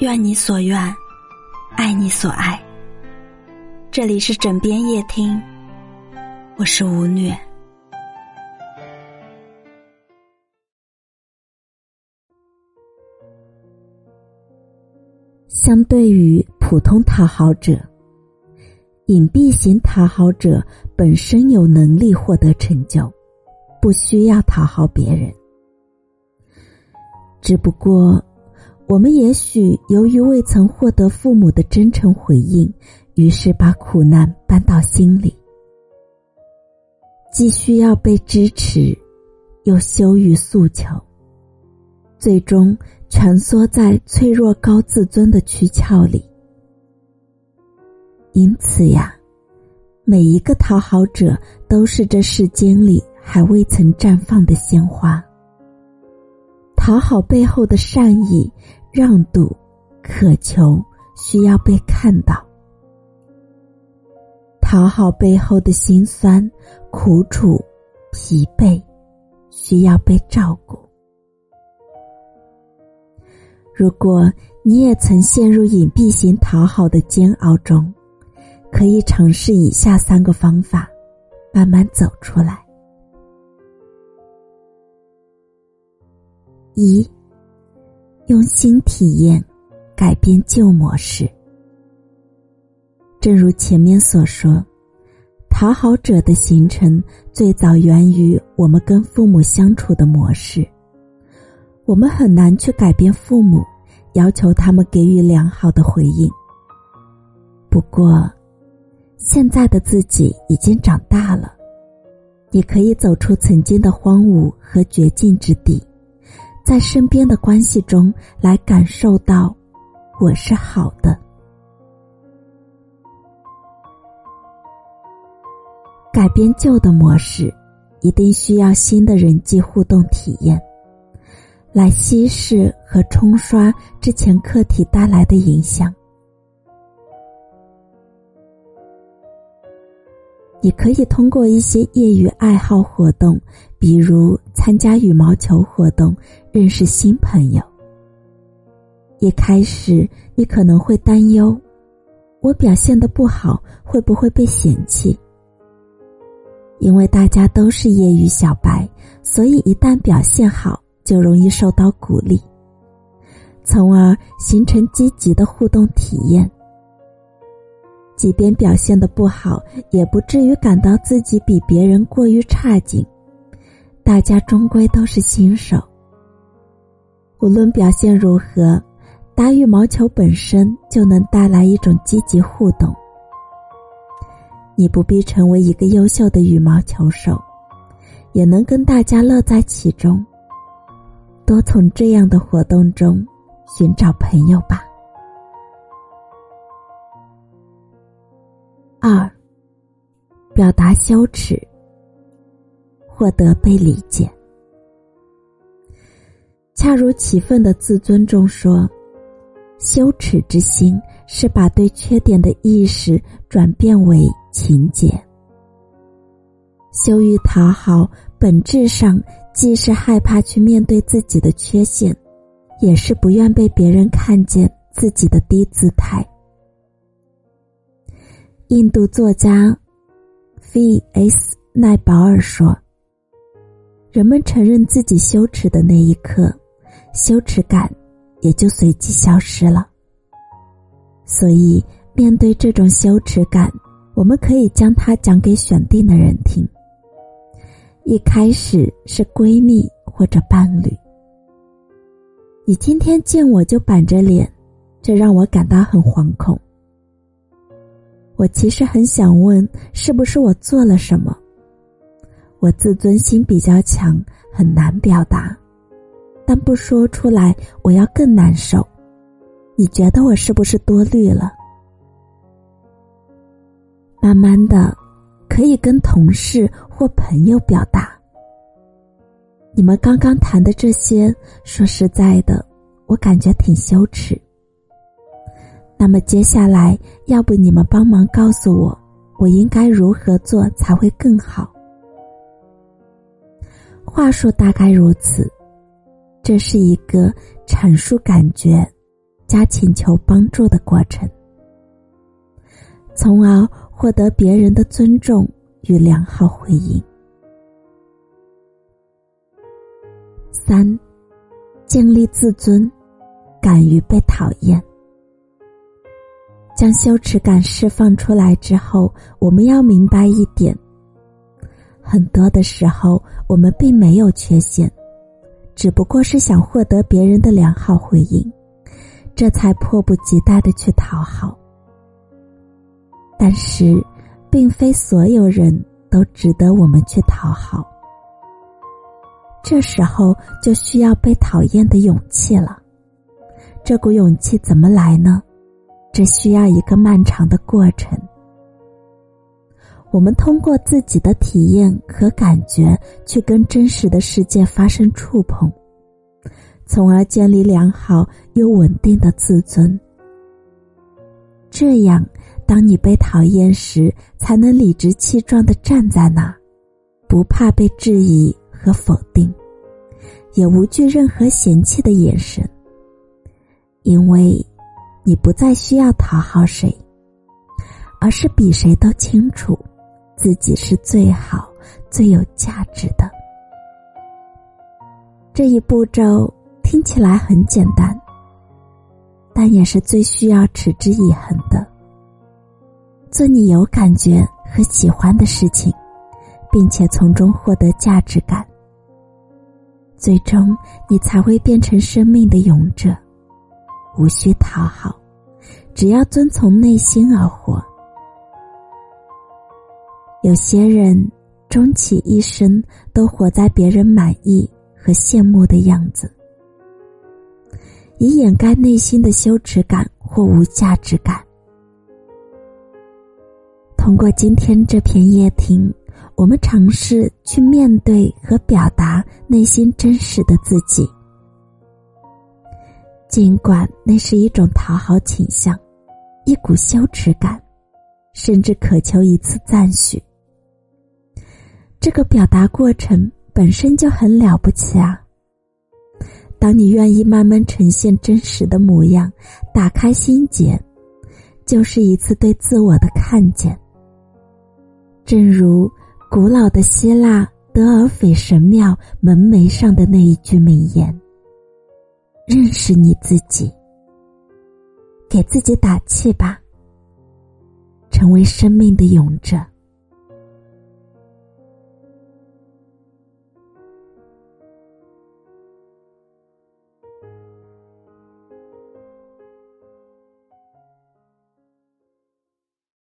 愿你所愿，爱你所爱。这里是枕边夜听，我是吴虐。相对于普通讨好者，隐蔽型讨好者本身有能力获得成就，不需要讨好别人。只不过，我们也许由于未曾获得父母的真诚回应，于是把苦难搬到心里，既需要被支持，又羞于诉求，最终。蜷缩在脆弱高自尊的躯壳里，因此呀，每一个讨好者都是这世间里还未曾绽放的鲜花。讨好背后的善意、让渡、渴求，需要被看到；讨好背后的辛酸、苦楚、疲惫，需要被照顾。如果你也曾陷入隐蔽型讨好的煎熬中，可以尝试以下三个方法，慢慢走出来。一，用新体验改变旧模式。正如前面所说，讨好者的形成最早源于我们跟父母相处的模式。我们很难去改变父母，要求他们给予良好的回应。不过，现在的自己已经长大了，你可以走出曾经的荒芜和绝境之地，在身边的关系中来感受到我是好的。改变旧的模式，一定需要新的人际互动体验。来稀释和冲刷之前课题带来的影响。你可以通过一些业余爱好活动，比如参加羽毛球活动，认识新朋友。一开始你可能会担忧，我表现的不好会不会被嫌弃？因为大家都是业余小白，所以一旦表现好。就容易受到鼓励，从而形成积极的互动体验。即便表现的不好，也不至于感到自己比别人过于差劲。大家终归都是新手，无论表现如何，打羽毛球本身就能带来一种积极互动。你不必成为一个优秀的羽毛球手，也能跟大家乐在其中。多从这样的活动中寻找朋友吧。二，表达羞耻，获得被理解。恰如其分的自尊中说：“羞耻之心是把对缺点的意识转变为情节。羞于讨好，本质上。”既是害怕去面对自己的缺陷，也是不愿被别人看见自己的低姿态。印度作家 V.S. 奈保尔说：“人们承认自己羞耻的那一刻，羞耻感也就随即消失了。所以，面对这种羞耻感，我们可以将它讲给选定的人听。”一开始是闺蜜或者伴侣，你今天见我就板着脸，这让我感到很惶恐。我其实很想问，是不是我做了什么？我自尊心比较强，很难表达，但不说出来，我要更难受。你觉得我是不是多虑了？慢慢的。可以跟同事或朋友表达。你们刚刚谈的这些，说实在的，我感觉挺羞耻。那么接下来，要不你们帮忙告诉我，我应该如何做才会更好？话说大概如此，这是一个阐述感觉，加请求帮助的过程，从而获得别人的尊重与良好回应。三，建立自尊，敢于被讨厌。将羞耻感释放出来之后，我们要明白一点：很多的时候，我们并没有缺陷，只不过是想获得别人的良好回应，这才迫不及待的去讨好。但是，并非所有人都值得我们去讨好。这时候就需要被讨厌的勇气了。这股勇气怎么来呢？这需要一个漫长的过程。我们通过自己的体验和感觉，去跟真实的世界发生触碰，从而建立良好又稳定的自尊。这样，当你被讨厌时，才能理直气壮的站在那儿，不怕被质疑和否定，也无惧任何嫌弃的眼神，因为。你不再需要讨好谁，而是比谁都清楚自己是最好、最有价值的。这一步骤听起来很简单，但也是最需要持之以恒的。做你有感觉和喜欢的事情，并且从中获得价值感，最终你才会变成生命的勇者。无需讨好，只要遵从内心而活。有些人终其一生都活在别人满意和羡慕的样子，以掩盖内心的羞耻感或无价值感。通过今天这篇夜听，我们尝试去面对和表达内心真实的自己。尽管那是一种讨好倾向，一股羞耻感，甚至渴求一次赞许。这个表达过程本身就很了不起啊！当你愿意慢慢呈现真实的模样，打开心结，就是一次对自我的看见。正如古老的希腊德尔斐神庙门楣上的那一句名言。认识你自己，给自己打气吧，成为生命的勇者。